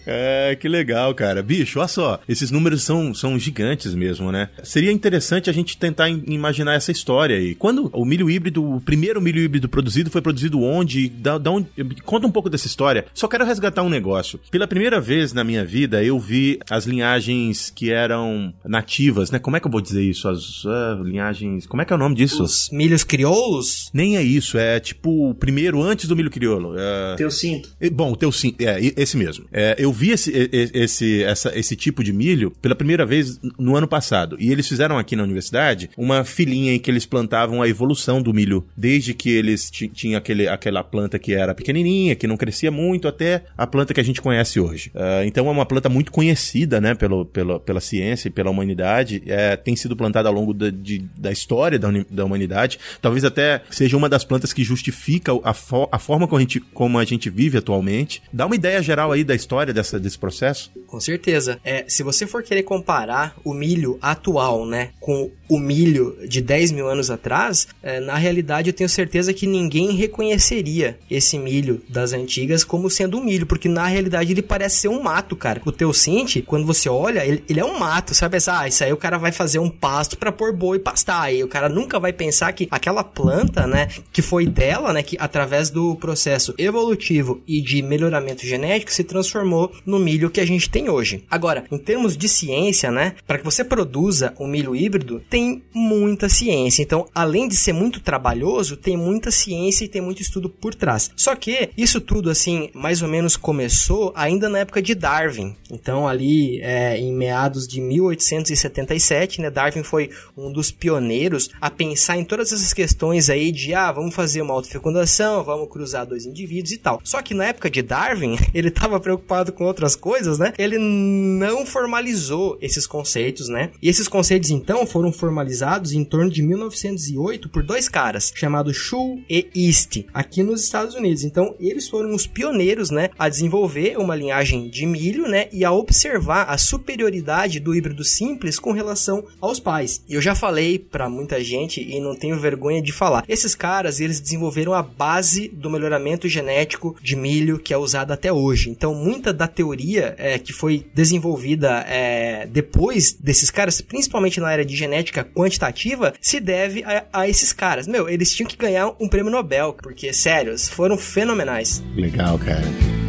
Speaker 1: é, que legal, cara. Bicho, olha só. Esses números são, são gigantes mesmo, né? Seria interessante a gente tentar imaginar essa história aí. Quando o milho híbrido, o primeiro milho híbrido produzido, foi produzido onde? Da, da onde? Conta um pouco dessa história. Só quero resgatar um negócio. Pela primeira vez na minha vida, eu vi as linhagens que eram nativas, né? Como é que eu vou dizer isso? As uh, linhagens. Como é que é o nome disso?
Speaker 3: Os milhos crioulos?
Speaker 1: Nem é isso. É tipo o primeiro antes do milho crioulo.
Speaker 2: É... Teu cinto.
Speaker 1: Bom, o teu cinto. É, esse mesmo. É, eu vi esse, esse, essa, esse tipo de milho pela primeira vez no ano passado. E eles fizeram aqui na universidade uma filinha em que eles plantavam a evolução do milho. Desde que eles tinham aquele, aquela planta que era pequenininha, que não crescia muito, até a planta que a gente conhece hoje. Uh, então é uma planta muito conhecida, né, pelo, pelo, pela ciência e pela humanidade. É, tem sido plantada ao longo da, de, da história da, da humanidade. Talvez até seja uma das plantas que justifica a, fo a forma como a, gente, como a gente vive atualmente. Dá uma ideia geral aí da história dessa, desse processo?
Speaker 3: Com certeza. É, se você for querer comparar o milho atual, né, com o milho de 10 mil anos atrás, é, na realidade eu tenho certeza que ninguém reconheceria esse milho das antigas como sendo um milho, porque na realidade ele parece ser um mato, cara. O teu Cinti, quando você olha, ele, ele é um mato, sabe? Ah, isso aí o cara vai fazer um pasto para pôr boi pastar. Aí o cara nunca vai pensar que aquela planta, né, que foi dela, né, que através do processo evolutivo e de melhoramento genético se transformou no milho que a gente tem hoje. Agora, em termos de ciência, né, para que você produza um milho híbrido, tem muita ciência. Então, além de ser muito trabalhoso, tem muita ciência e tem muito estudo por trás. Só que isso tudo, assim, mais ou menos começou ainda na época de Darwin. Então, ali é, em meados de 1877, né, Darwin foi um dos pioneiros a pensar em todas essas questões aí de, ah, vamos fazer uma autofecundação, vamos cruzar dois indivíduos e tal. Só que na época de Darwin, ele estava preocupado com outras coisas, né? Ele não formalizou esses conceitos, né? E esses conceitos, então, foram formalizados em torno de 1908 por dois caras, chamados Shu e East, aqui nos Estados Unidos. Então, eles foram os pioneiros, né, a desenvolver uma linhagem de milho, né, e a observar a superioridade do híbrido simples com relação aos pais. E eu já falei para muita gente e não tenho vergonha de falar. Esses caras, eles desenvolveram a base do melhoramento genético de milho que é usado até hoje. Então, muita da teoria é, que foi desenvolvida é, depois desses caras, principalmente na área de genética quantitativa, se deve a, a esses caras. Meu, eles tinham que ganhar um prêmio Nobel, porque, sério, foram fenomenais.
Speaker 1: Legal, cara.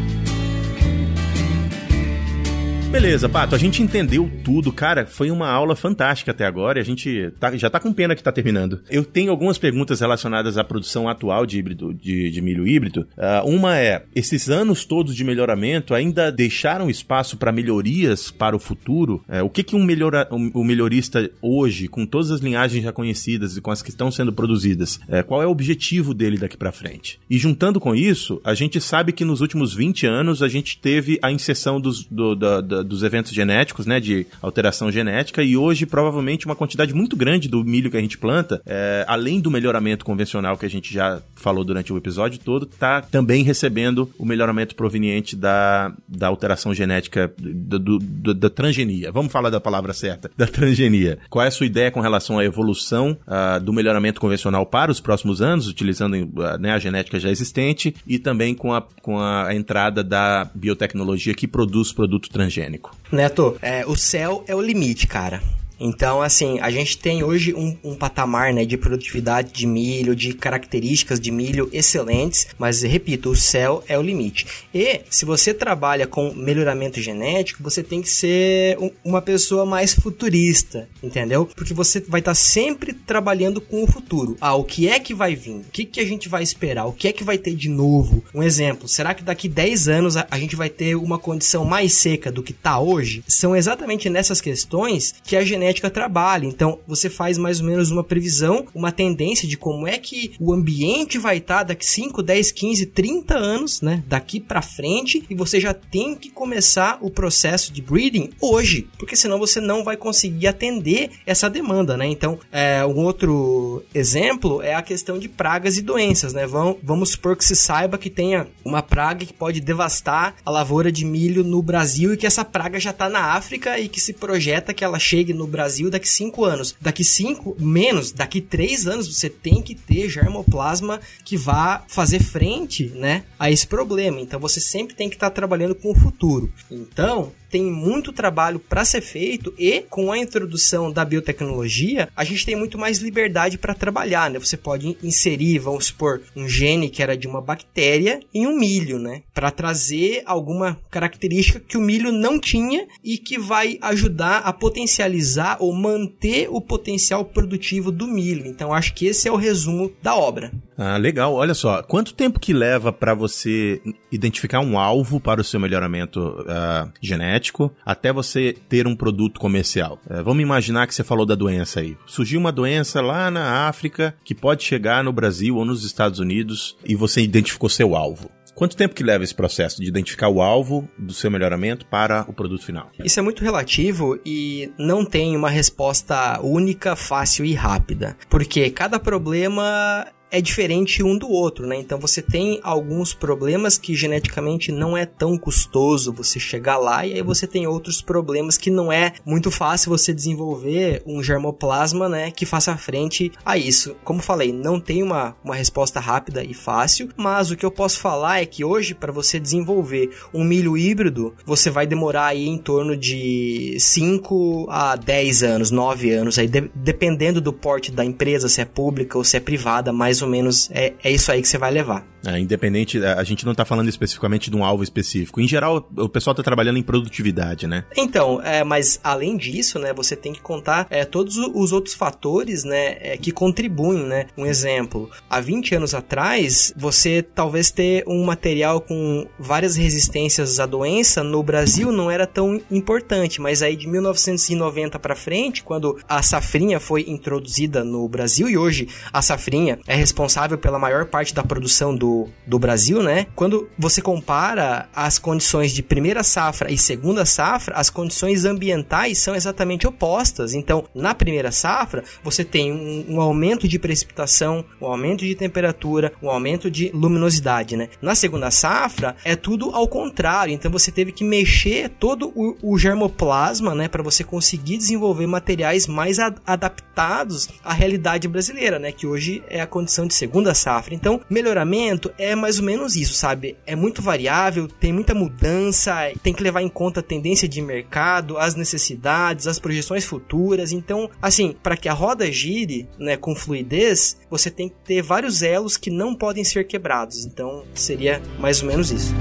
Speaker 1: Beleza, Pato, a gente entendeu tudo, cara. Foi uma aula fantástica até agora e a gente tá, já tá com pena que tá terminando. Eu tenho algumas perguntas relacionadas à produção atual de híbrido, de, de milho híbrido. Uh, uma é: esses anos todos de melhoramento ainda deixaram espaço para melhorias para o futuro? Uh, o que, que um, melhora, um, um, melhorista hoje, com todas as linhagens já conhecidas e com as que estão sendo produzidas, uh, qual é o objetivo dele daqui para frente? E juntando com isso, a gente sabe que nos últimos 20 anos a gente teve a inserção dos, do, da, da dos eventos genéticos, né, de alteração genética, e hoje provavelmente uma quantidade muito grande do milho que a gente planta, é, além do melhoramento convencional que a gente já falou durante o episódio todo, está também recebendo o melhoramento proveniente da, da alteração genética do, do, do, da transgenia. Vamos falar da palavra certa, da transgenia. Qual é a sua ideia com relação à evolução uh, do melhoramento convencional para os próximos anos, utilizando uh, né, a genética já existente e também com a, com a entrada da biotecnologia que produz produto transgênico?
Speaker 3: Neto, é, o céu é o limite, cara. Então, assim, a gente tem hoje um, um, patamar né, de produtividade de milho, de características de milho excelentes, mas repito, o céu é o limite. E se você trabalha com melhoramento genético, você tem que ser um, uma pessoa mais futurista, entendeu? Porque você vai estar tá sempre trabalhando com o futuro. Ah, o que é que vai vir? O que, que a gente vai esperar? O que é que vai ter de novo? Um exemplo, será que daqui 10 anos a, a gente vai ter uma condição mais seca do que está hoje? São exatamente nessas questões que a genética genética trabalha. Então, você faz mais ou menos uma previsão, uma tendência de como é que o ambiente vai estar daqui 5, 10, 15, 30 anos, né? Daqui para frente, e você já tem que começar o processo de breeding hoje, porque senão você não vai conseguir atender essa demanda, né? Então, é, um outro exemplo é a questão de pragas e doenças, né? Vamos, vamos supor que se saiba que tenha uma praga que pode devastar a lavoura de milho no Brasil e que essa praga já está na África e que se projeta que ela chegue no Brasil daqui cinco anos. Daqui cinco, menos, daqui três anos você tem que ter germoplasma que vá fazer frente, né, a esse problema. Então você sempre tem que estar tá trabalhando com o futuro. Então, tem muito trabalho para ser feito e com a introdução da biotecnologia, a gente tem muito mais liberdade para trabalhar, né? Você pode inserir, vamos supor, um gene que era de uma bactéria em um milho, né? Para trazer alguma característica que o milho não tinha e que vai ajudar a potencializar ou manter o potencial produtivo do milho. Então acho que esse é o resumo da obra.
Speaker 1: Ah, legal. Olha só, quanto tempo que leva para você identificar um alvo para o seu melhoramento uh, genético até você ter um produto comercial? Uh, vamos imaginar que você falou da doença aí. Surgiu uma doença lá na África que pode chegar no Brasil ou nos Estados Unidos e você identificou seu alvo. Quanto tempo que leva esse processo de identificar o alvo do seu melhoramento para o produto final?
Speaker 3: Isso é muito relativo e não tem uma resposta única, fácil e rápida. Porque cada problema é diferente um do outro, né? Então você tem alguns problemas que geneticamente não é tão custoso você chegar lá, e aí você tem outros problemas que não é muito fácil você desenvolver um germoplasma, né, que faça frente a isso. Como falei, não tem uma, uma resposta rápida e fácil, mas o que eu posso falar é que hoje, para você desenvolver um milho híbrido, você vai demorar aí em torno de 5 a 10 anos, 9 anos, aí de, dependendo do porte da empresa, se é pública ou se é privada, mais ou menos é, é isso aí que você vai levar.
Speaker 1: É, independente, a gente não está falando especificamente de um alvo específico. Em geral, o pessoal está trabalhando em produtividade, né?
Speaker 3: Então, é, mas além disso, né, você tem que contar é, todos os outros fatores, né, é, que contribuem, né? Um exemplo, há 20 anos atrás, você talvez ter um material com várias resistências à doença no Brasil não era tão importante, mas aí de 1990 para frente, quando a safrinha foi introduzida no Brasil e hoje a safrinha é responsável pela maior parte da produção do do, Brasil, né? Quando você compara as condições de primeira safra e segunda safra, as condições ambientais são exatamente opostas. Então, na primeira safra, você tem um, um aumento de precipitação, um aumento de temperatura, um aumento de luminosidade, né? Na segunda safra, é tudo ao contrário. Então, você teve que mexer todo o, o germoplasma, né? Para você conseguir desenvolver materiais mais ad adaptados à realidade brasileira, né? Que hoje é a condição de segunda safra. Então, melhoramento é mais ou menos isso, sabe? É muito variável, tem muita mudança, tem que levar em conta a tendência de mercado, as necessidades, as projeções futuras. Então, assim, para que a roda gire, né, com fluidez, você tem que ter vários elos que não podem ser quebrados. Então, seria mais ou menos isso.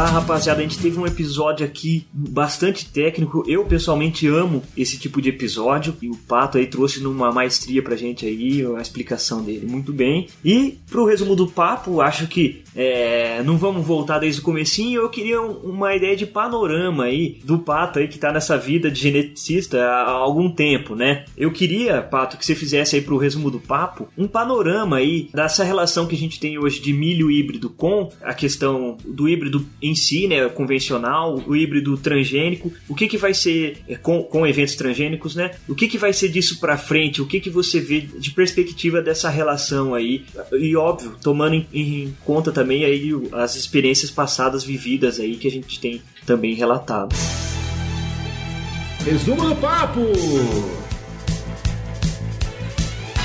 Speaker 2: Lá, rapaziada. A gente teve um episódio aqui bastante técnico. Eu pessoalmente amo esse tipo de episódio. E o Pato aí trouxe numa maestria pra gente aí a explicação dele. Muito bem. E pro resumo do papo, acho que é, não vamos voltar desde o comecinho. Eu queria uma ideia de panorama aí do Pato aí que tá nessa vida de geneticista há algum tempo, né? Eu queria, Pato, que você fizesse aí pro resumo do papo um panorama aí dessa relação que a gente tem hoje de milho híbrido com a questão do híbrido híbrido em si, né, convencional, o híbrido transgênico, o que que vai ser é, com, com eventos transgênicos, né? O que que vai ser disso para frente? O que que você vê de perspectiva dessa relação aí? E óbvio, tomando em, em conta também aí as experiências passadas vividas aí que a gente tem também relatado.
Speaker 1: Resumo do papo.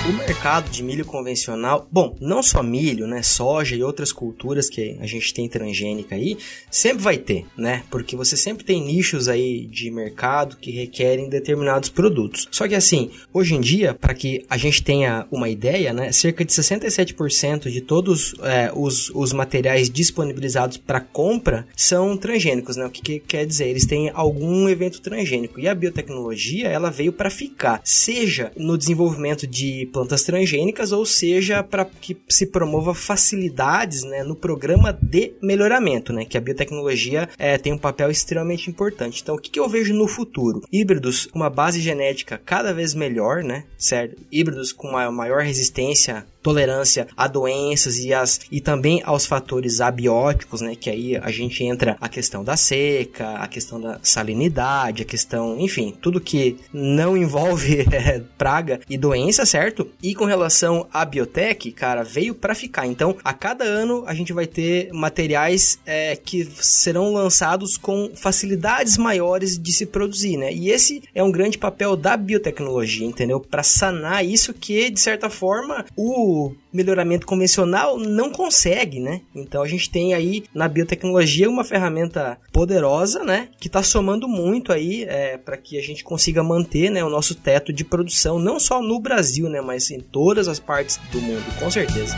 Speaker 3: O mercado de milho convencional, bom, não só milho, né, soja e outras culturas que a gente tem transgênica aí, sempre vai ter, né? Porque você sempre tem nichos aí de mercado que requerem determinados produtos. Só que assim, hoje em dia, para que a gente tenha uma ideia, né, cerca de 67% de todos é, os, os materiais disponibilizados para compra são transgênicos, né? O que, que quer dizer? Eles têm algum evento transgênico. E a biotecnologia, ela veio para ficar, seja no desenvolvimento de plantas transgênicas, ou seja, para que se promova facilidades né, no programa de melhoramento, né, que a biotecnologia é, tem um papel extremamente importante. Então, o que, que eu vejo no futuro? Híbridos com uma base genética cada vez melhor, né, certo? Híbridos com uma maior resistência tolerância a doenças e, as, e também aos fatores abióticos, né? Que aí a gente entra a questão da seca, a questão da salinidade, a questão, enfim, tudo que não envolve é, praga e doença, certo? E com relação à biotech, cara, veio para ficar. Então, a cada ano a gente vai ter materiais é, que serão lançados com facilidades maiores de se produzir, né? E esse é um grande papel da biotecnologia, entendeu? Para sanar isso que, de certa forma, o melhoramento convencional não consegue, né? Então a gente tem aí na biotecnologia uma ferramenta poderosa, né? Que está somando muito aí é, para que a gente consiga manter né, o nosso teto de produção, não só no Brasil, né? Mas em todas as partes do mundo, com certeza.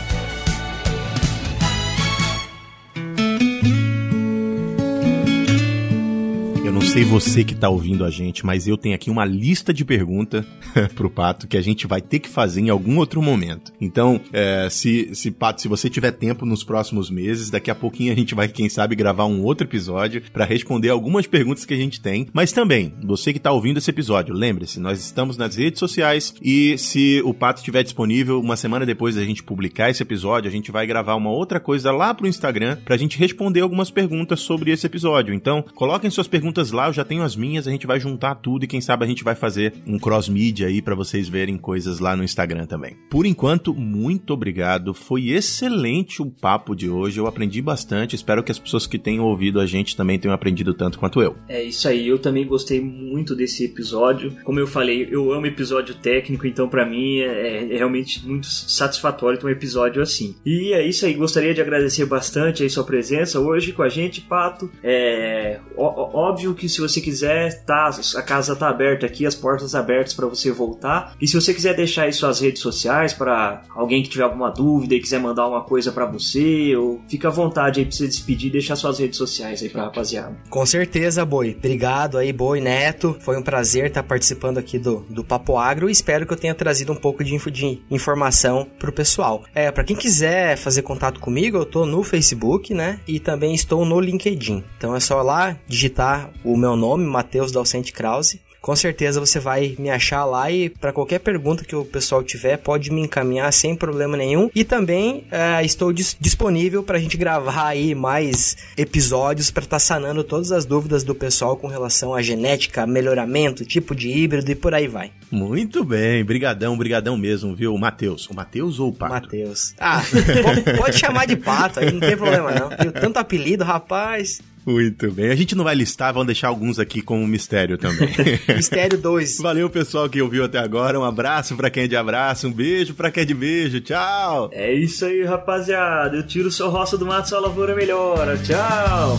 Speaker 1: Sei você que tá ouvindo a gente, mas eu tenho aqui uma lista de perguntas pro Pato que a gente vai ter que fazer em algum outro momento. Então, é, se, se, Pato, se você tiver tempo nos próximos meses, daqui a pouquinho a gente vai, quem sabe, gravar um outro episódio para responder algumas perguntas que a gente tem. Mas também, você que tá ouvindo esse episódio, lembre-se, nós estamos nas redes sociais e se o Pato estiver disponível, uma semana depois da gente publicar esse episódio, a gente vai gravar uma outra coisa lá pro Instagram pra gente responder algumas perguntas sobre esse episódio. Então, coloquem suas perguntas lá lá, eu já tenho as minhas, a gente vai juntar tudo e quem sabe a gente vai fazer um cross-media aí para vocês verem coisas lá no Instagram também. Por enquanto, muito obrigado. Foi excelente o papo de hoje. Eu aprendi bastante. Espero que as pessoas que tenham ouvido a gente também tenham aprendido tanto quanto eu.
Speaker 2: É isso aí. Eu também gostei muito desse episódio. Como eu falei, eu amo episódio técnico, então para mim é, é, realmente muito satisfatório ter um episódio assim. E é isso aí. Gostaria de agradecer bastante aí sua presença hoje com a gente, Pato. É óbvio que se você quiser, tá, a casa tá aberta aqui, as portas abertas para você voltar. E se você quiser deixar aí suas redes sociais para alguém que tiver alguma dúvida e quiser mandar uma coisa para você, ou fica à vontade aí pra você despedir e deixar suas redes sociais aí pra rapaziada.
Speaker 3: Com certeza, Boi. Obrigado aí, Boi Neto. Foi um prazer estar participando aqui do, do Papo Agro e espero que eu tenha trazido um pouco de, info, de informação pro pessoal. É, para quem quiser fazer contato comigo, eu tô no Facebook, né? E também estou no LinkedIn. Então é só lá digitar o meu nome, Matheus Dalcente Krause com certeza você vai me achar lá e para qualquer pergunta que o pessoal tiver, pode me encaminhar sem problema nenhum. E também é, estou dis disponível para a gente gravar aí mais episódios para estar tá sanando todas as dúvidas do pessoal com relação à genética, melhoramento, tipo de híbrido e por aí vai.
Speaker 1: Muito bem, brigadão, brigadão mesmo, viu? Matheus. O Matheus ou o Pato?
Speaker 3: Matheus. Ah, pode, chamar de Pato, aí não tem problema não. Tem tanto apelido, rapaz.
Speaker 1: Muito bem. A gente não vai listar, vamos deixar alguns aqui como mistério também.
Speaker 3: mistério 2.
Speaker 1: Valeu, pessoal, que ouviu até agora. Um abraço para quem é de abraço, um beijo para quem é de beijo. Tchau.
Speaker 2: É isso aí, rapaziada. Eu tiro o seu roça do mato, sua lavoura melhora. Tchau.